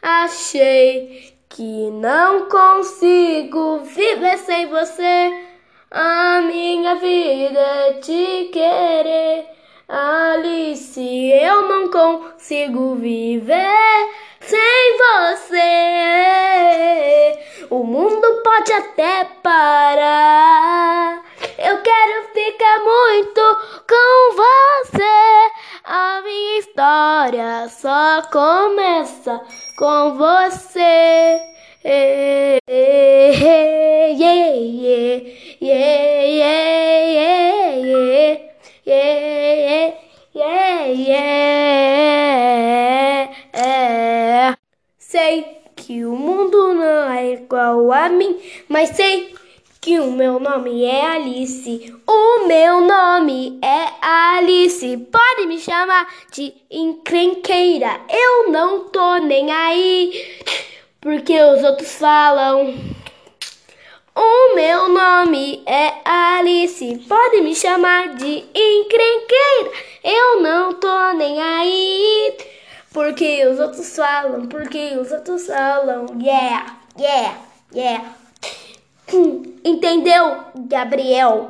Achei que não consigo viver sem você. A minha vida é te querer. Alice, eu não consigo viver sem você. O mundo pode até parar. História só começa com você. Sei que o mundo não é igual a mim, mas sei que o meu nome é Alice. O meu nome é Alice. Pode me chamar de encrenqueira. Eu não tô nem aí, porque os outros falam. O meu nome é Alice. Pode me chamar de encrenqueira. Eu não tô nem aí, porque os outros falam. Porque os outros falam. Yeah, yeah, yeah. Entendeu, Gabriel?